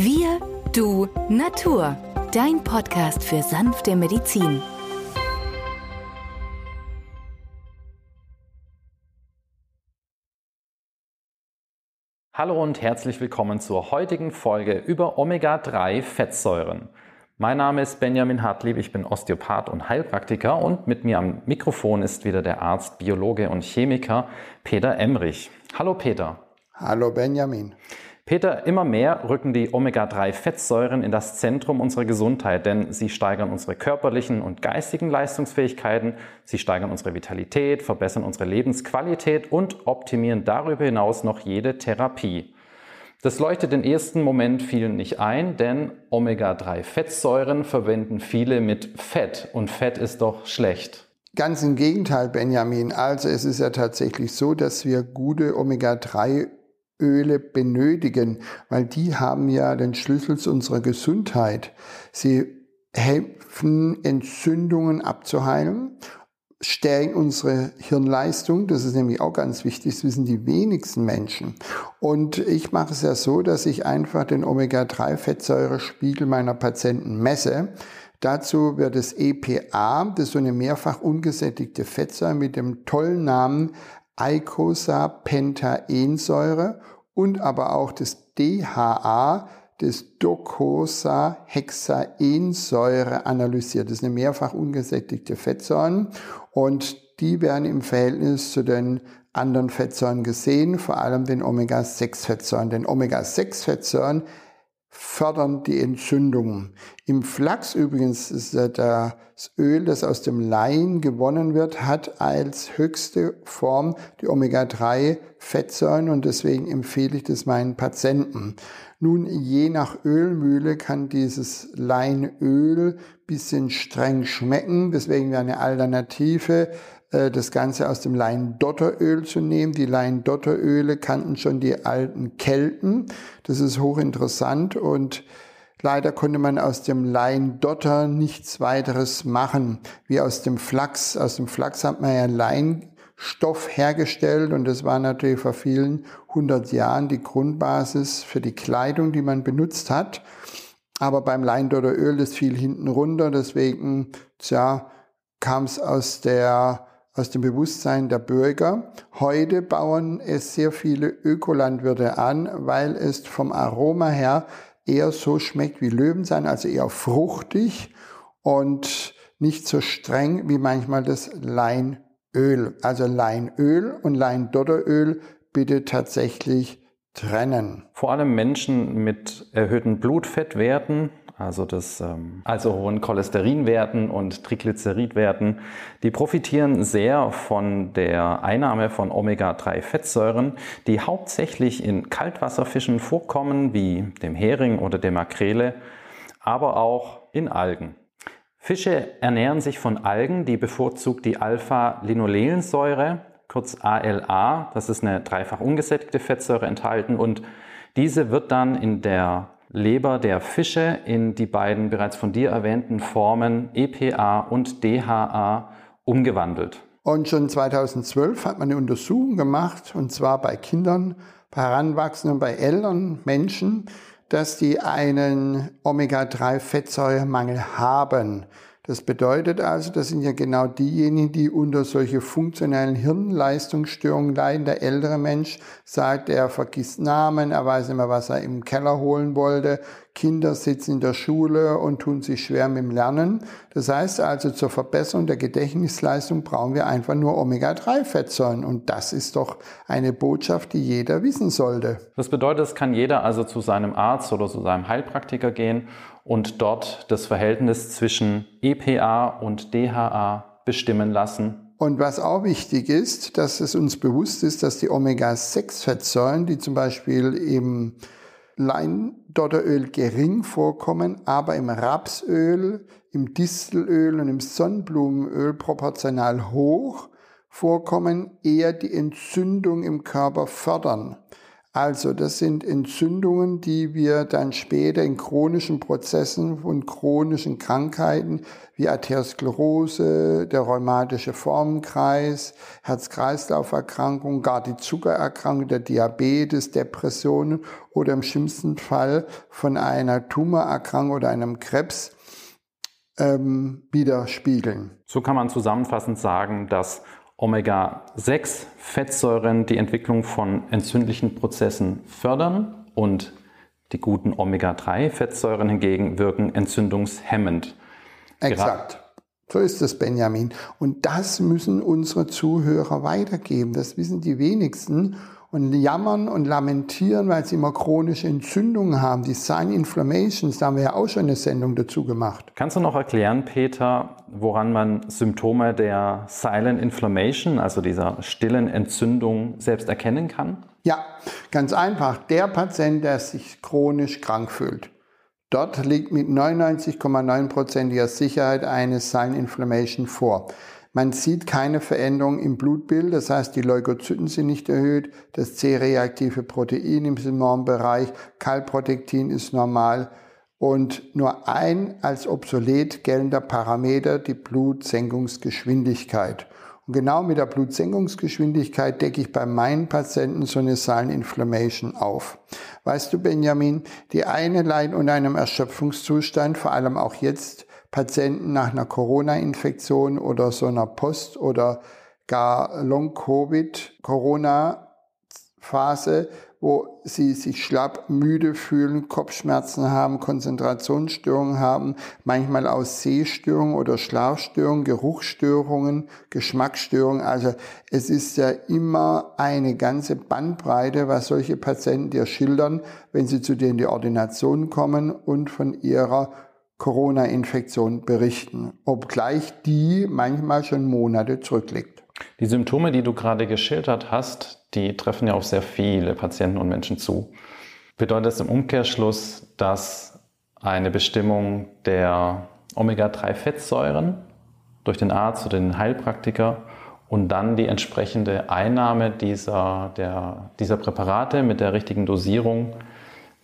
Wir, du, Natur. Dein Podcast für sanfte Medizin. Hallo und herzlich willkommen zur heutigen Folge über Omega-3-Fettsäuren. Mein Name ist Benjamin Hartlieb, ich bin Osteopath und Heilpraktiker und mit mir am Mikrofon ist wieder der Arzt, Biologe und Chemiker Peter Emrich. Hallo Peter. Hallo Benjamin. Peter, immer mehr rücken die Omega-3-Fettsäuren in das Zentrum unserer Gesundheit, denn sie steigern unsere körperlichen und geistigen Leistungsfähigkeiten, sie steigern unsere Vitalität, verbessern unsere Lebensqualität und optimieren darüber hinaus noch jede Therapie. Das leuchtet im ersten Moment vielen nicht ein, denn Omega-3-Fettsäuren verwenden viele mit Fett und Fett ist doch schlecht. Ganz im Gegenteil, Benjamin. Also es ist ja tatsächlich so, dass wir gute Omega-3 Öle benötigen, weil die haben ja den Schlüssel zu unserer Gesundheit. Sie helfen, Entzündungen abzuheilen, stärken unsere Hirnleistung. Das ist nämlich auch ganz wichtig. Das wissen die wenigsten Menschen. Und ich mache es ja so, dass ich einfach den Omega-3-Fettsäurespiegel meiner Patienten messe. Dazu wird das EPA, das ist so eine mehrfach ungesättigte Fettsäure mit dem tollen Namen Eicosapentaensäure und aber auch das DHA, das Docosahexaensäure analysiert. Das eine mehrfach ungesättigte Fettsäuren und die werden im Verhältnis zu den anderen Fettsäuren gesehen, vor allem den Omega-6-Fettsäuren. Denn Omega-6-Fettsäuren fördern die Entzündungen. Im Flachs übrigens ist das Öl, das aus dem Lein gewonnen wird, hat als höchste Form die Omega-3-Fettsäuren und deswegen empfehle ich das meinen Patienten. Nun, je nach Ölmühle kann dieses Leinöl bisschen streng schmecken, deswegen wäre eine Alternative äh, das Ganze aus dem Leindotteröl zu nehmen. Die Leindotteröle kannten schon die alten Kelten. Das ist hochinteressant und leider konnte man aus dem Leindotter nichts weiteres machen wie aus dem Flachs. Aus dem Flachs hat man ja Leinstoff hergestellt und das war natürlich vor vielen hundert Jahren die Grundbasis für die Kleidung, die man benutzt hat. Aber beim Leindotteröl, das fiel hinten runter, deswegen, tja, kam es aus der aus dem Bewusstsein der Bürger. Heute bauen es sehr viele Ökolandwirte an, weil es vom Aroma her eher so schmeckt wie Löwenzahn, also eher fruchtig und nicht so streng wie manchmal das Leinöl. Also Leinöl und Leindotteröl bitte tatsächlich trennen. Vor allem Menschen mit erhöhten Blutfettwerten also, das, ähm, also hohen Cholesterinwerten und Triglyceridwerten, die profitieren sehr von der Einnahme von Omega-3-Fettsäuren, die hauptsächlich in Kaltwasserfischen vorkommen, wie dem Hering oder der Makrele, aber auch in Algen. Fische ernähren sich von Algen, die bevorzugt die Alpha-Linolensäure, kurz ALA, das ist eine dreifach ungesättigte Fettsäure enthalten und diese wird dann in der Leber der Fische in die beiden bereits von dir erwähnten Formen EPA und DHA umgewandelt. Und schon 2012 hat man eine Untersuchung gemacht, und zwar bei Kindern, bei Heranwachsenden, bei älteren Menschen, dass die einen Omega-3-Fettsäuremangel haben. Das bedeutet also, das sind ja genau diejenigen, die unter solche funktionellen Hirnleistungsstörungen leiden. Der ältere Mensch sagt, er vergisst Namen, er weiß immer, was er im Keller holen wollte. Kinder sitzen in der Schule und tun sich schwer mit dem Lernen. Das heißt also, zur Verbesserung der Gedächtnisleistung brauchen wir einfach nur Omega-3-Fettsäuren. Und das ist doch eine Botschaft, die jeder wissen sollte. Das bedeutet, es kann jeder also zu seinem Arzt oder zu seinem Heilpraktiker gehen und dort das Verhältnis zwischen EPA und DHA bestimmen lassen. Und was auch wichtig ist, dass es uns bewusst ist, dass die Omega-6-Fettsäuren, die zum Beispiel im Leindotteröl gering vorkommen, aber im Rapsöl, im Distelöl und im Sonnenblumenöl proportional hoch vorkommen, eher die Entzündung im Körper fördern. Also das sind Entzündungen, die wir dann später in chronischen Prozessen und chronischen Krankheiten wie Arteriosklerose, der rheumatische Formenkreis, Herz-Kreislauf-Erkrankung, gar die Zuckererkrankung, der Diabetes, Depressionen oder im schlimmsten Fall von einer Tumorerkrankung oder einem Krebs ähm, widerspiegeln. So kann man zusammenfassend sagen, dass Omega-6-Fettsäuren die Entwicklung von entzündlichen Prozessen fördern und die guten Omega-3-Fettsäuren hingegen wirken entzündungshemmend. Exakt. So ist es, Benjamin. Und das müssen unsere Zuhörer weitergeben. Das wissen die wenigsten und jammern und lamentieren, weil sie immer chronische Entzündungen haben. Die Sign Inflammations, da haben wir ja auch schon eine Sendung dazu gemacht. Kannst du noch erklären, Peter, woran man Symptome der Silent Inflammation, also dieser stillen Entzündung, selbst erkennen kann? Ja, ganz einfach. Der Patient, der sich chronisch krank fühlt. Dort liegt mit 99,9%iger Sicherheit eine Silent Inflammation vor. Man sieht keine Veränderung im Blutbild, das heißt, die Leukozyten sind nicht erhöht, das C-reaktive Protein im Bereich, Kalprotektin ist normal und nur ein als obsolet geltender Parameter, die Blutsenkungsgeschwindigkeit. Und genau mit der Blutsenkungsgeschwindigkeit decke ich bei meinen Patienten so eine Silent Inflammation auf. Weißt du, Benjamin, die eine leiden unter einem Erschöpfungszustand, vor allem auch jetzt Patienten nach einer Corona-Infektion oder so einer Post- oder gar Long-Covid-Corona-Phase, wo sie sich schlapp, müde fühlen, Kopfschmerzen haben, Konzentrationsstörungen haben, manchmal aus Sehstörungen oder Schlafstörungen, Geruchsstörungen, Geschmacksstörungen. Also es ist ja immer eine ganze Bandbreite, was solche Patienten dir schildern, wenn sie zu dir in die Ordination kommen und von ihrer Corona-Infektion berichten, obgleich die manchmal schon Monate zurückliegt. Die Symptome, die du gerade geschildert hast, die treffen ja auf sehr viele Patienten und Menschen zu. Bedeutet das im Umkehrschluss, dass eine Bestimmung der Omega-3-Fettsäuren durch den Arzt oder den Heilpraktiker und dann die entsprechende Einnahme dieser, der, dieser Präparate mit der richtigen Dosierung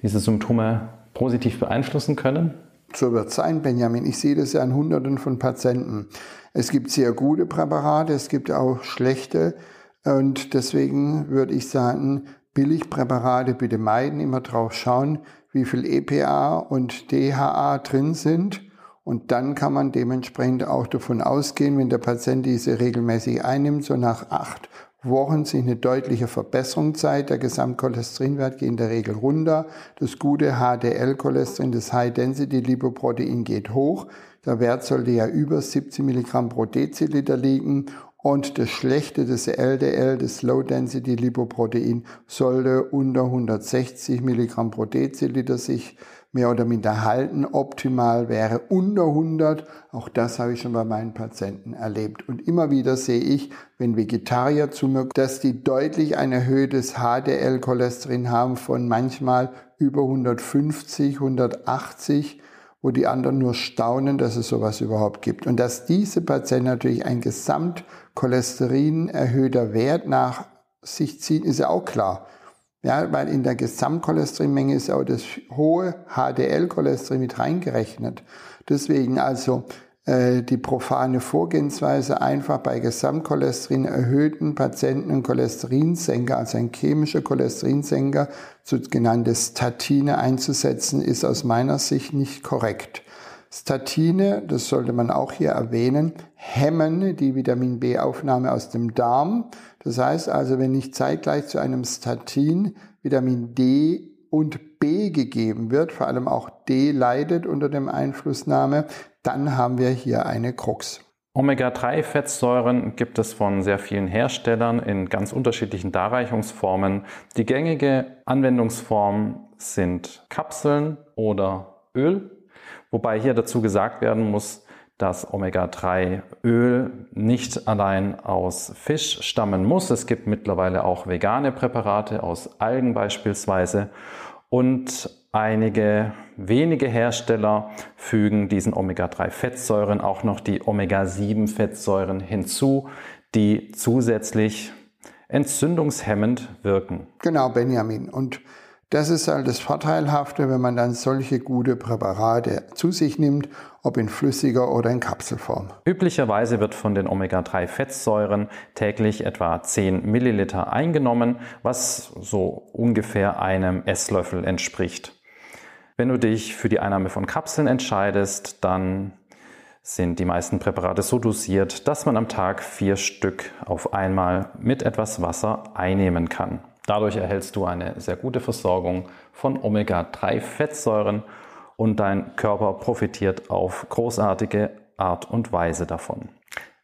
diese Symptome positiv beeinflussen können? So wird es sein, Benjamin. Ich sehe das ja an Hunderten von Patienten. Es gibt sehr gute Präparate, es gibt auch schlechte. Und deswegen würde ich sagen, Billigpräparate bitte meiden, immer drauf schauen, wie viel EPA und DHA drin sind. Und dann kann man dementsprechend auch davon ausgehen, wenn der Patient diese regelmäßig einnimmt, so nach acht Wochen sich eine deutliche Verbesserung zeigt. Der Gesamtcholesterinwert geht in der Regel runter. Das gute HDL-Cholesterin, das High-Density-Lipoprotein geht hoch. Der Wert sollte ja über 70 Milligramm pro Deziliter liegen. Und das schlechte, das LDL, das Low-Density-Lipoprotein, sollte unter 160 Milligramm pro Deziliter sich mehr oder minder halten. Optimal wäre unter 100. Auch das habe ich schon bei meinen Patienten erlebt. Und immer wieder sehe ich, wenn Vegetarier zu mir, dass die deutlich ein erhöhtes HDL-Cholesterin haben von manchmal über 150, 180 wo die anderen nur staunen, dass es sowas überhaupt gibt. Und dass diese Patienten natürlich ein Gesamtcholesterin erhöhter Wert nach sich ziehen, ist ja auch klar. Ja, weil in der Gesamtcholesterinmenge ist auch das hohe HDL-Cholesterin mit reingerechnet. Deswegen also äh, die profane Vorgehensweise einfach bei Gesamtcholesterin erhöhten Patienten einen Cholesterinsenker, also ein chemischer Cholesterinsenker, sogenannte Statine einzusetzen, ist aus meiner Sicht nicht korrekt. Statine, das sollte man auch hier erwähnen, hemmen die Vitamin B-Aufnahme aus dem Darm. Das heißt also, wenn nicht zeitgleich zu einem Statin Vitamin D und B gegeben wird, vor allem auch D leidet unter dem Einflussnahme, dann haben wir hier eine Krux. Omega-3-Fettsäuren gibt es von sehr vielen Herstellern in ganz unterschiedlichen Darreichungsformen. Die gängige Anwendungsform sind Kapseln oder Öl, wobei hier dazu gesagt werden muss, dass Omega-3-Öl nicht allein aus Fisch stammen muss. Es gibt mittlerweile auch vegane Präparate aus Algen beispielsweise und einige wenige Hersteller fügen diesen Omega-3-Fettsäuren auch noch die Omega-7-Fettsäuren hinzu, die zusätzlich entzündungshemmend wirken. Genau, Benjamin. Und das ist halt das Vorteilhafte, wenn man dann solche gute Präparate zu sich nimmt, ob in flüssiger oder in Kapselform. Üblicherweise wird von den Omega-3-Fettsäuren täglich etwa 10 Milliliter eingenommen, was so ungefähr einem Esslöffel entspricht. Wenn du dich für die Einnahme von Kapseln entscheidest, dann sind die meisten Präparate so dosiert, dass man am Tag vier Stück auf einmal mit etwas Wasser einnehmen kann. Dadurch erhältst du eine sehr gute Versorgung von Omega-3-Fettsäuren und dein Körper profitiert auf großartige Art und Weise davon.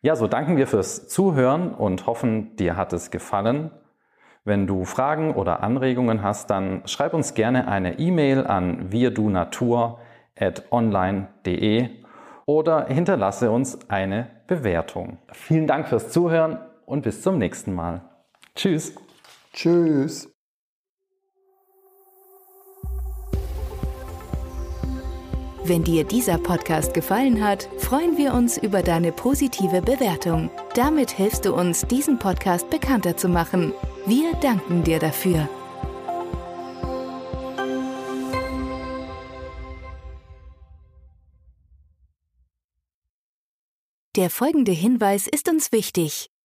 Ja, so danken wir fürs Zuhören und hoffen, dir hat es gefallen. Wenn du Fragen oder Anregungen hast, dann schreib uns gerne eine E-Mail an wirdunatur@online.de oder hinterlasse uns eine Bewertung. Vielen Dank fürs Zuhören und bis zum nächsten Mal. Tschüss. Tschüss. Wenn dir dieser Podcast gefallen hat, freuen wir uns über deine positive Bewertung. Damit hilfst du uns, diesen Podcast bekannter zu machen. Wir danken dir dafür. Der folgende Hinweis ist uns wichtig.